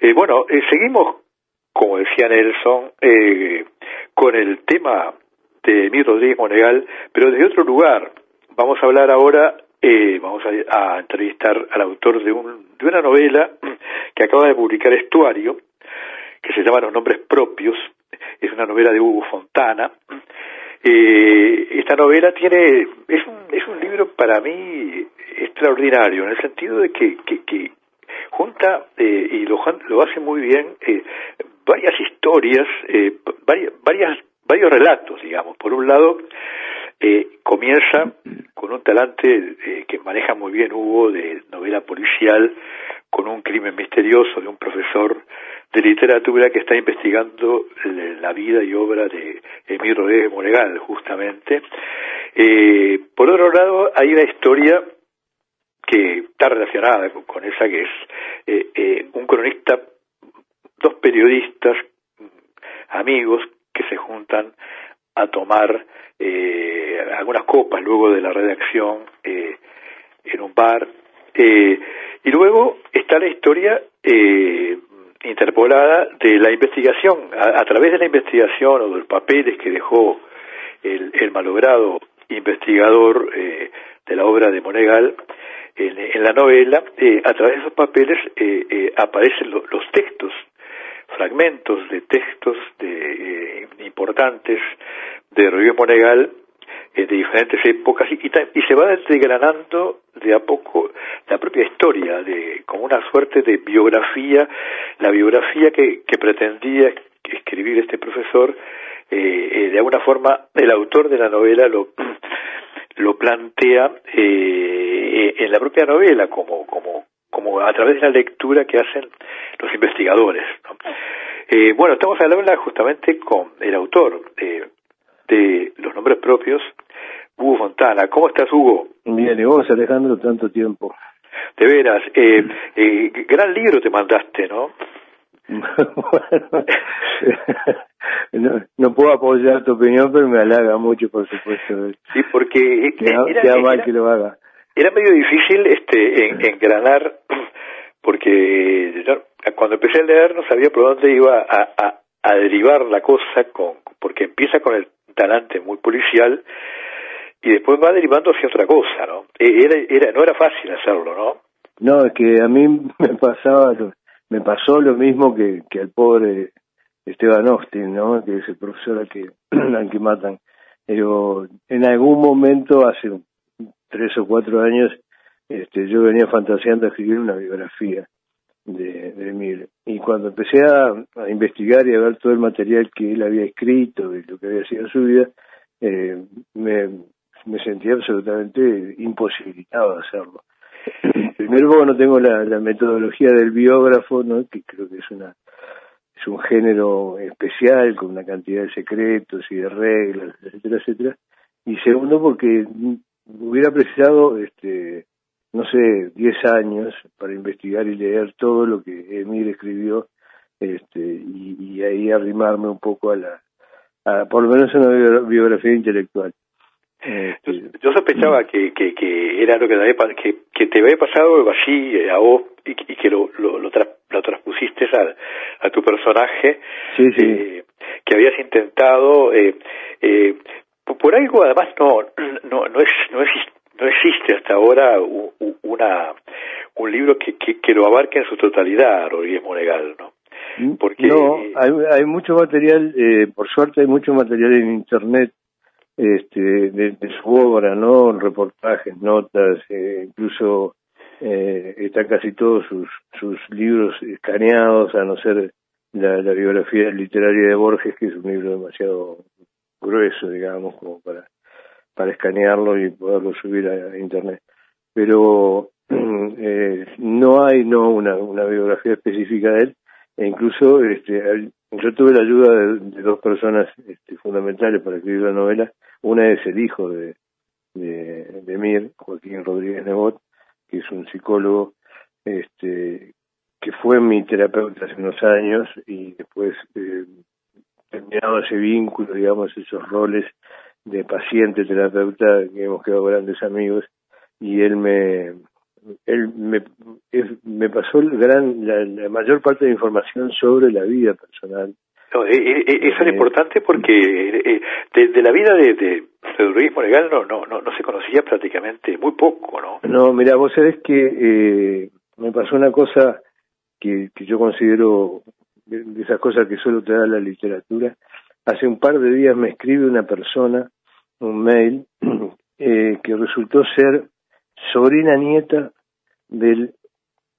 Eh, bueno, eh, seguimos, como decía Nelson, eh, con el tema de mi Rodríguez Monegal, pero desde otro lugar. Vamos a hablar ahora, vamos a, entrevistar al autor de, un, de una novela que acaba de publicar Estuario, que se llama Los Nombres Propios, es una novela de Hugo Fontana. esta novela tiene, es un, es un libro para mí extraordinario, en el sentido de que, que junta eh, y lo, lo hace muy bien eh, varias historias, eh, varias, varios relatos, digamos. Por un lado, comienza con un talante que maneja muy bien Hugo de novela policial, con un crimen misterioso de un profesor de literatura que está investigando la vida y obra de Emilio Rodríguez Monegal, justamente. por otro lado, hay una historia que está relacionada con, esa que es eh, eh, un cronista, dos periodistas, amigos que se juntan a tomar eh, algunas copas luego de la redacción en un bar. y luego está la historia interpolada de la investigación, a, través de la investigación o de los papeles que dejó el, el malogrado investigador de la obra de Monegal, en, la novela, eh, a través de esos papeles eh, eh, aparecen los textos, fragmentos de textos de, importantes de Rodríguez Monegal de diferentes épocas y, se va desgranando de a poco la propia historia, de como una suerte de biografía, la biografía que, pretendía escribir este profesor, de alguna forma el autor de la novela lo, lo plantea eh, en la propia novela como, como, como a través de la lectura que hacen los investigadores. Eh, bueno, estamos hablando justamente con el autor de, de los nombres propios, Hugo Fontana. ¿Cómo estás, Hugo? Bien, y vos, Alejandro, tanto tiempo. De veras, eh, eh, gran libro te mandaste, ¿no? no, no puedo apoyar tu opinión, pero me halaga mucho, por supuesto. Sí, porque era, mal que lo haga. Era medio difícil este engranar, porque cuando empecé a leer no sabía por dónde iba a, a, a derivar la cosa, con porque empieza con el talante muy policial y después va derivando hacia otra cosa, ¿no? E, era, era, no era fácil hacerlo, ¿no? No, es que a mí me pasaba, me pasó lo mismo que, que al pobre Esteban Austin, ¿no? Que es el profesor al que, al que matan. Pero en algún momento, hace tres o cuatro años, este, yo venía fantaseando a escribir una biografía de, de Emil. Y cuando empecé a, investigar y a ver todo el material que él había escrito y lo que había sido su vida, eh, me, me sentía absolutamente imposibilitado de hacerlo. Primero, porque no tengo la, la metodología del biógrafo, ¿no? que creo que es una es un género especial con una cantidad de secretos y de reglas, etcétera, etcétera. Y segundo, porque hubiera precisado, este, no sé, 10 años para investigar y leer todo lo que Emil escribió este, y, ahí arrimarme un poco a la, a, por lo menos a una biografía intelectual. Este, yo sospechaba que, que, que era lo que, que, que te había pasado así eh, a vos y, que lo, lo, lo, transpusiste a, a tu personaje, sí, sí. Eh, que habías intentado, eh, eh, algo además no, no, no, es, no, no existe hasta ahora una, un libro que, que, que lo abarque en su totalidad, Rodríguez Monegal, ¿no? Mm, Porque, no, hay, hay mucho material, eh, por suerte hay mucho material en Internet este, de, su obra, ¿no? Reportajes, notas, eh, incluso eh, están casi todos sus, sus libros escaneados, a no ser la, la, biografía literaria de Borges, que es un libro demasiado grueso, digamos, como para, para escanearlo y poderlo subir a, internet. Pero eh, no hay no una, una biografía específica de él, e incluso este, yo tuve la ayuda de, dos personas este, fundamentales para escribir la novela. Una es el hijo de, de, de Mir, Joaquín Rodríguez Nebot, que es un psicólogo este, que fue mi terapeuta hace unos años y después eh, terminado ese vínculo, digamos, esos roles de paciente, terapeuta, que hemos quedado grandes amigos y él me, él me, me pasó el gran, la, mayor parte de información sobre la vida personal. No, eh, eh, eh, eso es importante porque de, la vida de, de federalismo legal no, no, no, no se conocía prácticamente muy poco, ¿no? No, mira, vos sabés que me pasó una cosa que, que yo considero de esas cosas que solo te da la literatura. Hace un par de días me escribe una persona un mail eh, que resultó ser sobrina nieta del,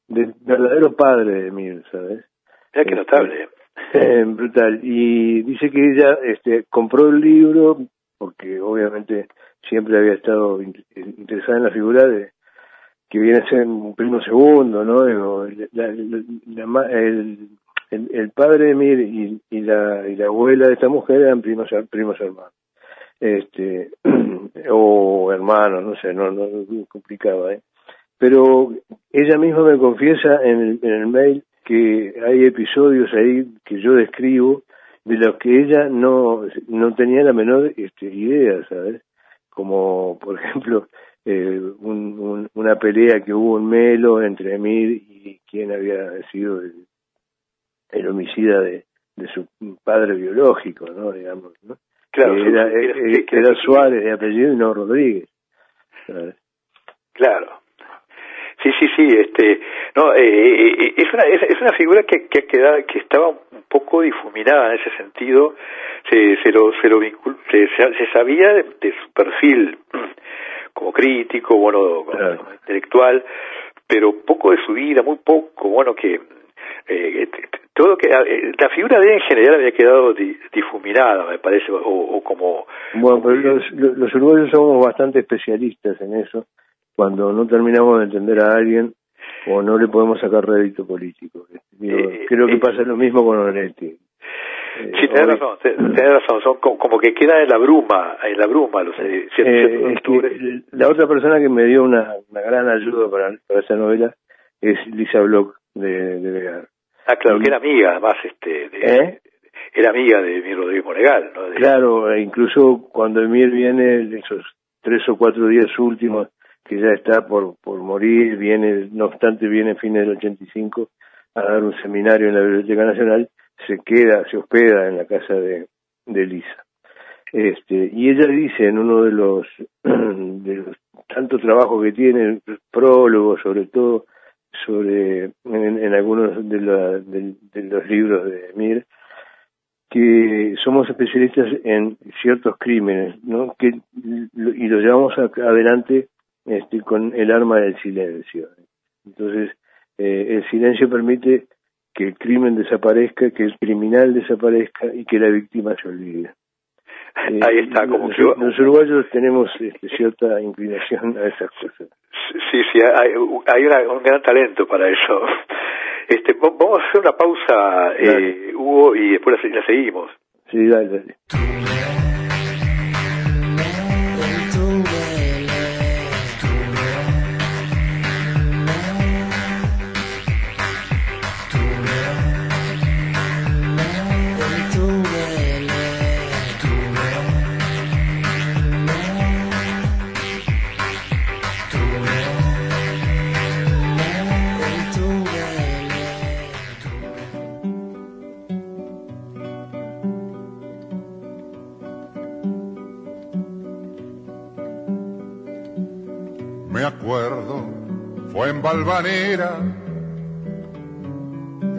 del verdadero padre de Mir, ¿sabes? Mira qué notable. Eh, brutal. Y dice que ella este, compró el libro porque obviamente siempre había estado interesada en la figura de que viene a ser un primo segundo, ¿no? el, el, padre de Mir y, y, la, y la abuela de esta mujer eran primos, primos hermanos este o hermanos, no sé, no, no, complicaba, ¿eh? Pero ella misma me confiesa en el, en el mail que hay episodios ahí que yo describo de los que ella no, no tenía la menor este, idea, ¿sabes? Como, por ejemplo, eh, un, una pelea que hubo en Melo entre Emir y quien había sido el, el homicida de, de su padre biológico, ¿no? Digamos, ¿no? Claro, era, Suárez de apellido y no Rodríguez. Claro. Sí, sí, sí, este, no, eh, eh, eh, es una es, una figura que que quedado, que estaba un poco difuminada en ese sentido, se se lo se lo se, se, sabía de, su perfil como crítico, bueno, como intelectual, pero poco de su vida, muy poco, bueno, que eh, todo que eh, la figura de él en general había quedado difuminada me parece o, como bueno pero los, los, uruguayos somos bastante especialistas en eso cuando no terminamos de entender a alguien o no le podemos sacar rédito político. Eh, creo que pasa lo mismo con Onetti sí, tenés razón, tenés razón, son como que queda en la bruma, en la bruma los La otra persona que me dio una, una gran ayuda para, para esa novela es Lisa Bloch de, de Ah, claro, que era amiga, además, este, de, ¿Eh? era amiga de Emir Rodríguez Monegal, ¿no? Claro, e incluso cuando Emir viene, esos tres o cuatro días últimos, que ya está por, por morir, viene, no obstante, viene a fines del 85 a dar un seminario en la Biblioteca Nacional, se queda, se hospeda en la casa de, de Lisa. Este, y ella dice en uno de los, de los tantos trabajos que tiene, prólogos sobre todo, sobre en, algunos de, de, los libros de Mir que somos especialistas en ciertos crímenes, ¿no? Que y lo llevamos adelante este, con el arma del silencio. Entonces, eh, el silencio permite que el crimen desaparezca, que el criminal desaparezca y que la víctima se olvide. Ahí está, como los, uruguayos tenemos este, cierta inclinación a esas cosas. Sí, sí, hay, hay un gran talento para eso. Este, vamos a hacer una pausa, eh, Hugo, y después la, seguimos. Sí, dale, dale.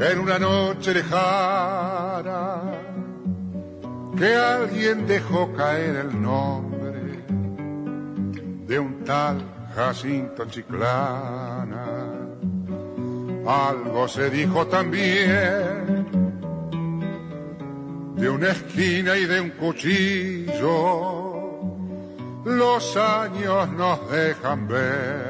En una noche lejana que alguien dejó caer el nombre de un tal Jacinto Chiclana. Algo se dijo también de una esquina y de un cuchillo. Los años nos dejan ver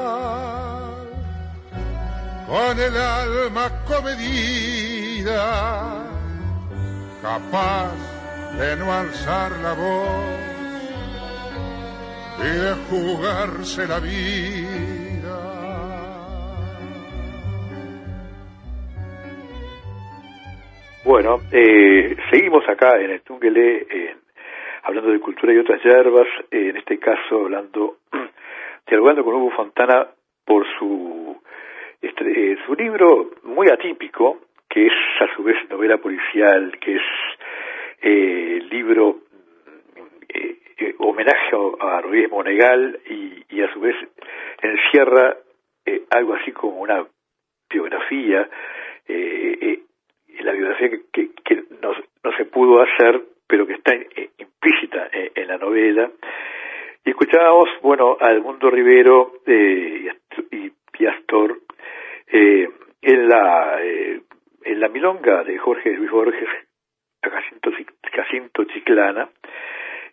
con el alma comedida, capaz de no alzar la voz y de jugarse la vida. Bueno, eh, seguimos acá en el Tungele, hablando de cultura y otras hierbas, en este caso hablando, dialogando con Hugo Fontana por su, este, eh, su libro muy atípico, que es a su vez novela policial, que es eh, libro eh, eh, homenaje a Ruiz Monegal y, y, a su vez encierra eh, algo así como una biografía, la biografía que, que, que no, no, se pudo hacer, pero que está implícita en la novela. Y escuchábamos, bueno, a Edmundo Rivero eh, y Piastor eh, en la eh, la milonga de Jorge Luis Borges a Jacinto, Jacinto Chiclana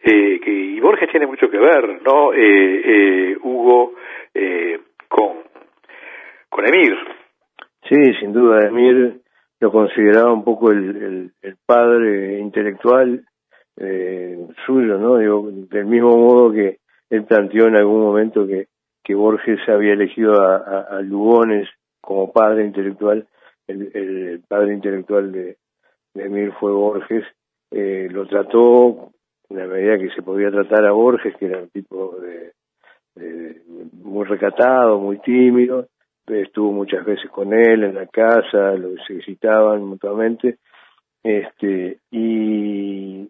eh, que, y Borges tiene mucho que ver, ¿no? Eh, eh, Hugo eh, con con Emir. Sí, sin duda, Emir lo consideraba un poco el, el, padre intelectual eh, suyo, ¿no? Digo, del mismo modo que él planteó en algún momento que, que Borges había elegido a Lugones como padre intelectual, el, el padre intelectual de, de Emir fue Borges, eh, lo trató en la medida que se podía tratar a Borges, que era un tipo de, de, muy recatado, muy tímido, estuvo muchas veces con él en la casa, lo se visitaban mutuamente, este, y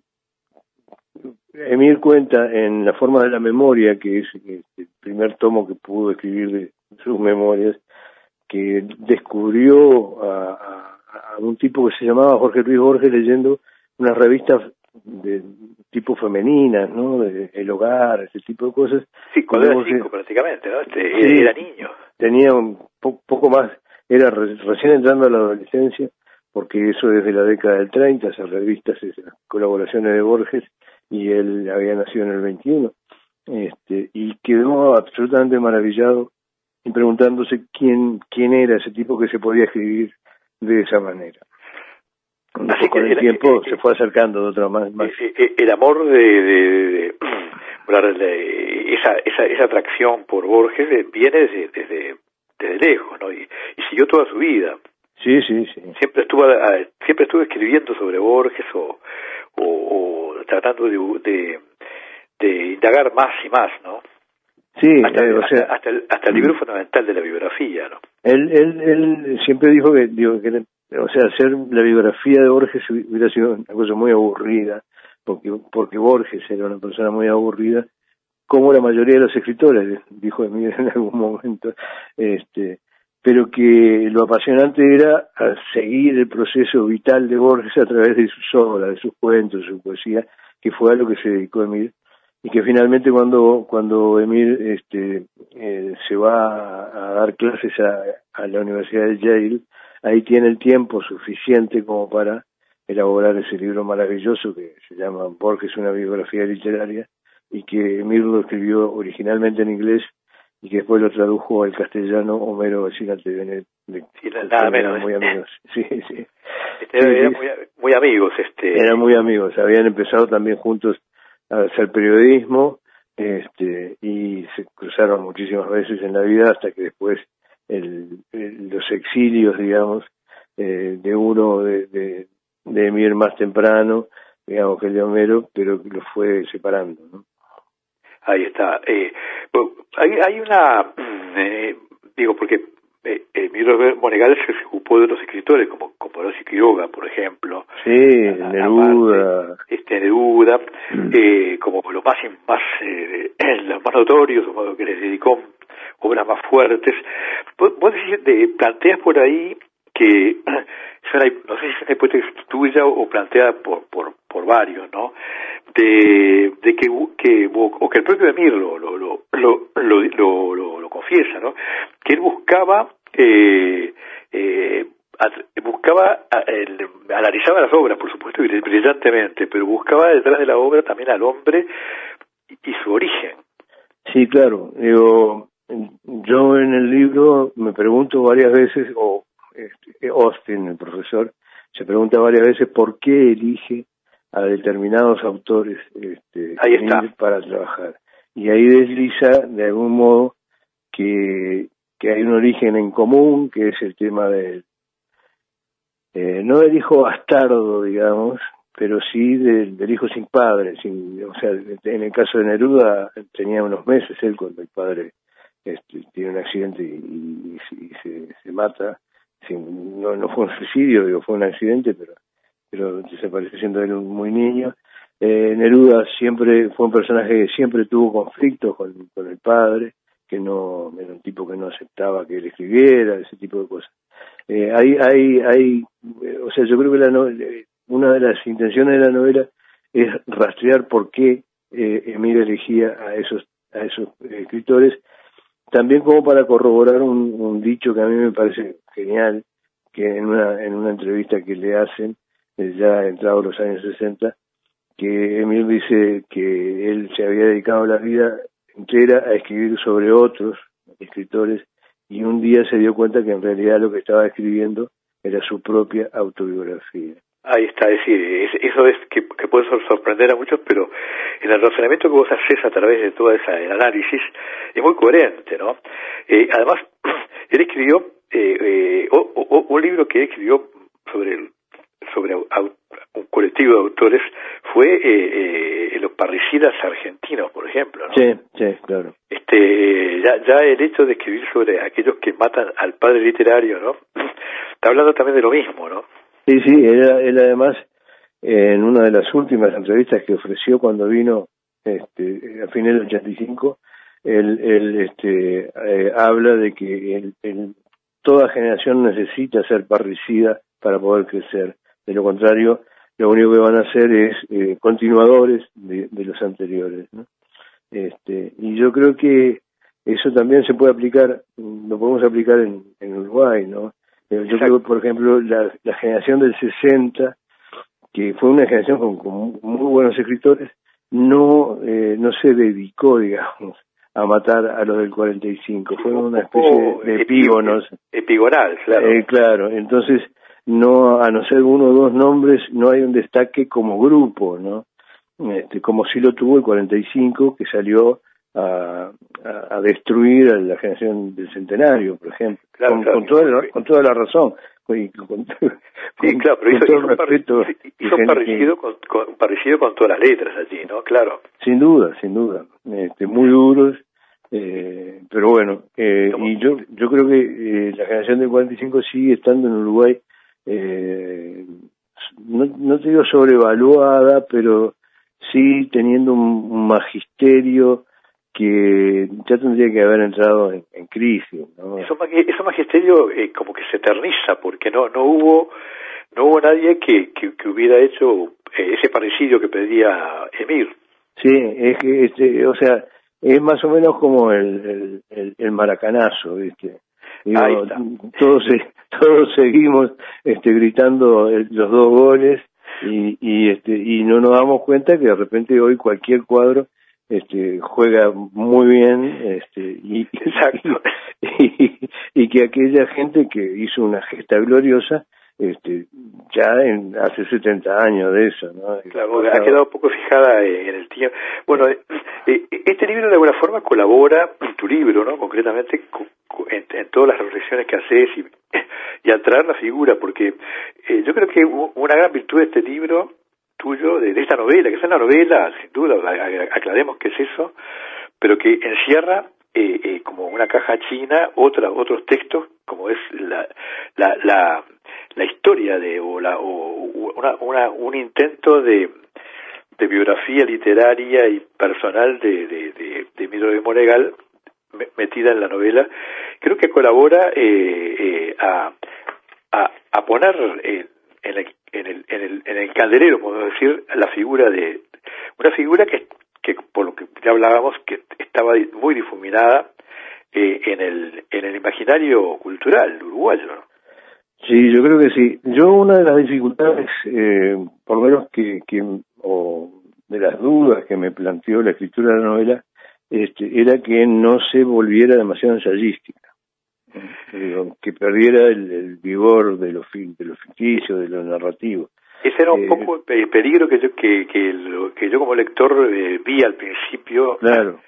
Emir cuenta en La forma de la memoria, que es el primer tomo que pudo escribir de sus memorias, que descubrió a, a, a un tipo que se llamaba Jorge Luis Borges leyendo unas revistas de tipo femeninas, ¿no? De, el hogar, ese tipo de cosas. Sí, cuando era chico prácticamente, ¿no? Este, sí, era niño. Tenía un po poco más, era re recién entrando a la adolescencia, porque eso desde la década del 30, esas revistas, esas colaboraciones de Borges, y él había nacido en el 21, este, y quedó absolutamente maravillado y preguntándose quién, quién era ese tipo que se podía escribir de esa manera. Así con el, tiempo eh, se fue acercando de otra más. más. El, el amor de, de, de, de, esa, esa, esa atracción por Borges viene desde, desde, desde lejos, ¿no? Y, y siguió toda su vida. Sí, sí, sí. Siempre estuvo, siempre estuvo escribiendo sobre Borges o, o, o tratando de, de, de indagar más y más, ¿no? Sí, hasta, eh, o sea, hasta, el, hasta el libro fundamental de la biografía, ¿no? Él, él, él siempre dijo que, digo, que o sea, hacer la biografía de Borges hubiera sido una cosa muy aburrida, porque, porque Borges era una persona muy aburrida, como la mayoría de los escritores, dijo Emilio en algún momento, este, pero que lo apasionante era seguir el proceso vital de Borges a través de sus obras, de sus cuentos, de su poesía, que fue a lo que se dedicó Emil, y que finalmente cuando cuando Emil este eh, se va a, a dar clases a, a la Universidad de Yale, ahí tiene el tiempo suficiente como para elaborar ese libro maravilloso que se llama Borges, una biografía literaria, y que Emil lo escribió originalmente en inglés y que después lo tradujo al castellano Homero Vecínate de, de, sí, nada menos. muy amigos sí sí, este, sí, eran sí. Muy, muy, amigos este. Eran muy amigos habían empezado también juntos hacer periodismo este y se cruzaron muchísimas veces en la vida hasta que después el, los exilios digamos eh, de uno de, de, de Emir más temprano digamos que el de Homero pero lo fue separando ¿no? Ahí está. Eh, hay, hay una, eh, digo, porque eh, Emilio Monegal se ocupó de los escritores como Comodoro Quiroga, por ejemplo. Sí, Neruda. Este, Neruda, mm. eh, como los más, más eh, los más notorios, que les dedicó obras más fuertes. Vos, vos decís, de, planteas por ahí que no sé si es una hipótesis tuya o planteada por, por, por varios, ¿no? De, de que, que, o que el propio Emir lo, lo, lo, lo, lo, lo, lo confiesa, ¿no? Que él buscaba, eh, eh, buscaba, el, analizaba las obras, por supuesto, brillantemente, pero buscaba detrás de la obra también al hombre y, su origen. Sí, claro. Digo, yo en el libro me pregunto varias veces, o este, Austin, el profesor, se pregunta varias veces por qué elige a determinados autores este, para trabajar. Y ahí desliza de algún modo que, que hay un origen en común, que es el tema del, eh, no del hijo bastardo, digamos, pero sí del, hijo sin padre. Sin, o sea, en el caso de Neruda tenía unos meses él cuando el padre este, tiene un accidente y, se, se, mata. Sin, no, no fue un suicidio, digo, fue un accidente, pero pero desapareció siendo él muy niño. Eh, Neruda siempre fue un personaje que siempre tuvo conflictos con, con el padre, que no era un tipo que no aceptaba que él escribiera, ese tipo de cosas. Eh, hay, hay, hay, o sea, yo creo que la una de las intenciones de la novela es rastrear por qué eh, elegía a esos, a esos escritores, también como para corroborar un, dicho que a mí me parece genial, que en una, en una entrevista que le hacen, ya entrado los años 60, que Emil dice que él se había dedicado la vida entera a escribir sobre otros escritores y un día se dio cuenta que en realidad lo que estaba escribiendo era su propia autobiografía. Ahí está, es decir, eso es que, puede sorprender a muchos, pero en el razonamiento que vos haces a través de todo ese análisis es muy coherente, ¿no? Eh, además, él escribió eh, eh, un libro que escribió sobre el sobre un colectivo de autores fue eh, eh, los parricidas argentinos, por ejemplo. ¿no? Sí, sí, claro. Este, ya, ya el hecho de escribir sobre aquellos que matan al padre literario, ¿no? Está hablando también de lo mismo, ¿no? Sí, sí, él, además, en una de las últimas entrevistas que ofreció cuando vino este, a fines del 85, él, él este, eh, habla de que toda generación necesita ser parricida para poder crecer. De lo contrario, lo único que van a hacer es eh, continuadores de, los anteriores. ¿no? Este, y yo creo que eso también se puede aplicar, lo podemos aplicar en, Uruguay, ¿no? Eh, yo creo, por ejemplo, la, generación del 60, que fue una generación con, muy buenos escritores, no, eh, no se dedicó, digamos, a matar a los del 45. Fue una especie de epígonos. Epigonal, claro. claro, entonces no, a no ser uno o dos nombres, no hay un destaque como grupo, ¿no? Este, como si lo tuvo el 45, que salió a, a, destruir a la generación del centenario, por ejemplo, con, con, toda la, con toda la razón. sí, claro, pero hizo, un respeto parecido, con, parecido con todas las letras allí, ¿no? Claro. Sin duda, sin duda. Este, muy duros, eh, pero bueno, eh, y yo yo creo que eh, la generación del 45 sigue estando en Uruguay eh, no, no te digo sobrevaluada, pero sí teniendo un, magisterio que ya tendría que haber entrado en, crisis. ¿no? Eso, eso magisterio eh, como que se eterniza porque no no hubo no hubo nadie que, que, hubiera hecho eh, ese parecido que pedía Emir. Sí, es que, este, o sea, es más o menos como el, el, el maracanazo, ¿viste? todos todos seguimos este gritando los dos goles y, y este y no nos damos cuenta que de repente hoy cualquier cuadro este juega muy bien este y, Exacto. y, que aquella gente que hizo una gesta gloriosa este ya en, hace 70 años de eso no claro ha quedado un poco fijada en el tiempo bueno eh, eh, este libro de alguna forma colabora en tu libro no concretamente en, todas las reflexiones que haces y, y al traer la figura, porque eh, yo creo que una gran virtud de este libro tuyo, de, esta novela, que es una novela, sin duda, aclaremos qué es eso, pero que encierra eh, eh, como una caja china otra, otros textos, como es la, la, la, la historia de, o, la, o una, una, un intento de, de biografía literaria y personal de, de, de, de de Monegal metida en la novela, creo que colabora eh, eh, a, a, poner en, el, en, el, en, el, en el calderero, podemos decir, la figura de una figura que, que por lo que ya hablábamos, que estaba muy difuminada eh, en, el, en el imaginario cultural uruguayo. Sí, yo creo que sí. Yo una de las dificultades, eh, por lo menos que, que, o de las dudas que me planteó la escritura de la novela, este, era que no se volviera demasiado ensayística, que perdiera el, vigor de lo, de lo ficticio, de lo narrativo. Ese era un eh, poco el peligro que yo que, que, lo, que yo como lector eh, vi al principio. Claro,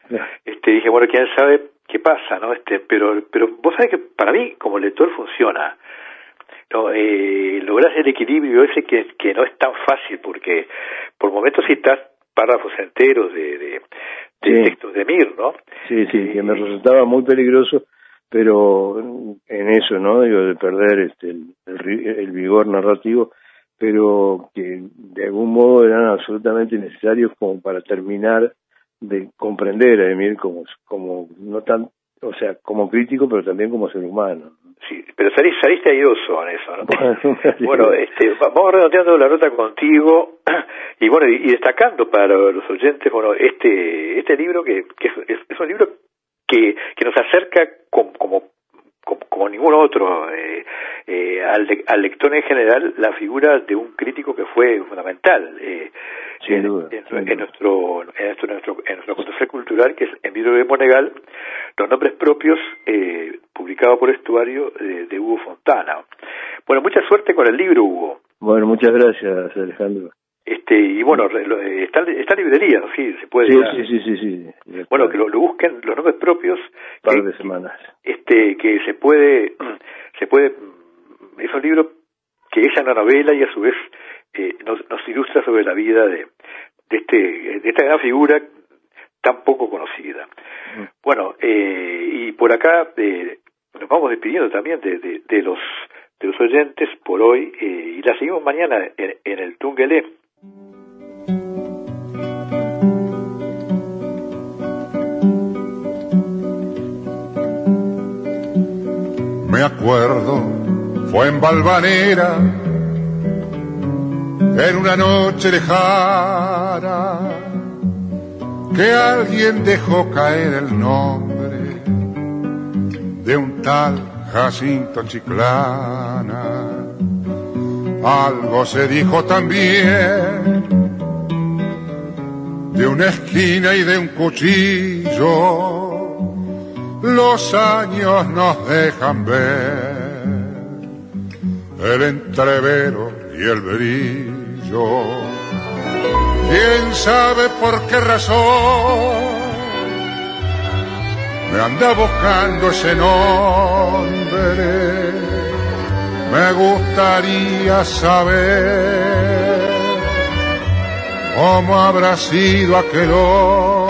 Este dije, bueno, quién sabe qué pasa, ¿no? Este, pero pero vos sabés que para mí como lector funciona. No, eh, logras el equilibrio ese que, que no es tan fácil porque por momentos citas párrafos enteros de, de, textos de Mir, ¿no? Sí, sí, que me resultaba muy peligroso, pero en eso, ¿no? Digo, de perder este el, el vigor narrativo pero que de algún modo eran absolutamente necesarios como para terminar de comprender a Emir como, como no tan, o sea, como crítico, pero también como ser humano. Sí, pero saliste, saliste airoso en eso, ¿no? Bueno, este, vamos redondeando la nota contigo y bueno, y, destacando para los oyentes, bueno, este, este libro que, que es, es un libro que, que nos acerca como, como como, ningún otro eh, eh, al, al, lector en general la figura de un crítico que fue fundamental eh, en, nuestro, en, nuestro, en nuestro en nuestro cultural que es en vidrio de Monegal los nombres propios publicado por Estuario de, de Hugo Fontana. Bueno mucha suerte con el libro Hugo. Bueno muchas gracias Alejandro este y bueno está está librería sí se puede sí, sí, sí sí bueno que lo, busquen los nombres propios par de semanas. este que se puede se puede es un libro que es una novela y a su vez eh, nos, nos ilustra sobre la vida de, de este de esta gran figura tan poco conocida. Mm. bueno eh, y por acá eh, nos vamos despidiendo también de, de, de los de los oyentes por hoy eh, y la seguimos mañana en, en el Tungelé me acuerdo, fue en Valvanera, en una noche lejana, que alguien dejó caer el nombre de un tal Jacinto Chiclana. Algo se dijo también de una esquina y de un cuchillo los años nos dejan ver el entrevero y el brillo. ¿Quién sabe por qué razón me anda buscando ese nombre? Me gustaría saber cómo habrá sido aquel hombre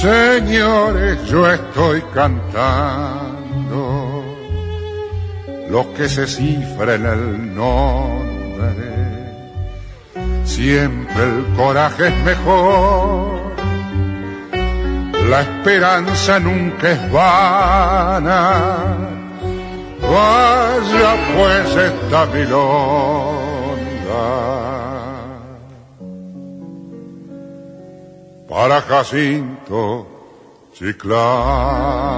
Señores, yo estoy cantando lo que se cifra en el nombre. Siempre el coraje es mejor, la esperanza nunca es vana. Vaya pues esta milonga para Jacinto Chiclán.